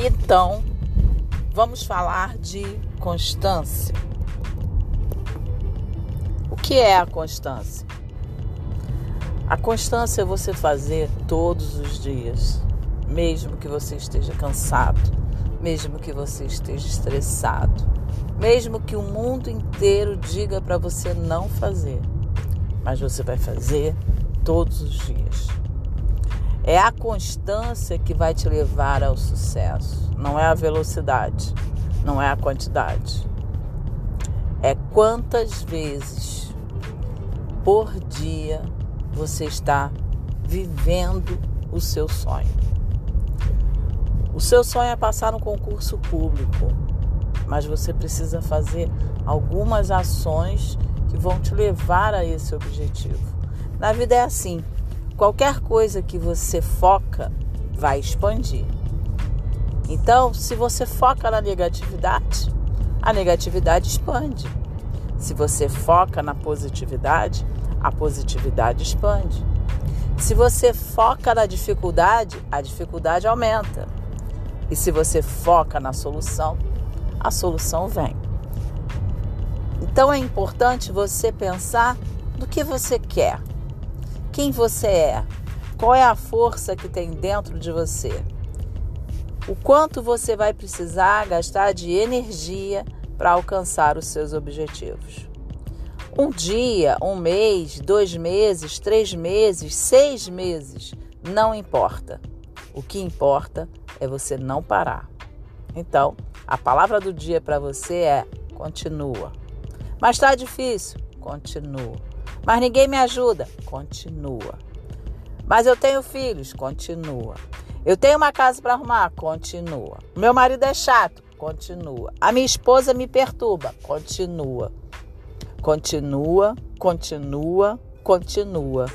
Então, vamos falar de constância. O que é a constância? A constância é você fazer todos os dias, mesmo que você esteja cansado, mesmo que você esteja estressado, mesmo que o mundo inteiro diga para você não fazer, mas você vai fazer todos os dias. É a constância que vai te levar ao sucesso, não é a velocidade, não é a quantidade. É quantas vezes por dia você está vivendo o seu sonho. O seu sonho é passar no concurso público, mas você precisa fazer algumas ações que vão te levar a esse objetivo. Na vida é assim: qualquer coisa que você foca vai expandir. Então, se você foca na negatividade, a negatividade expande. Se você foca na positividade, a positividade expande. Se você foca na dificuldade, a dificuldade aumenta. E se você foca na solução, a solução vem. Então é importante você pensar no que você quer, quem você é, qual é a força que tem dentro de você, o quanto você vai precisar gastar de energia para alcançar os seus objetivos. Um dia, um mês, dois meses, três meses, seis meses, não importa. O que importa é você não parar. Então, a palavra do dia para você é continua. Mas está difícil? Continua. Mas ninguém me ajuda? Continua. Mas eu tenho filhos? Continua. Eu tenho uma casa para arrumar? Continua. Meu marido é chato? Continua. A minha esposa me perturba? Continua. Continua, continua, continua.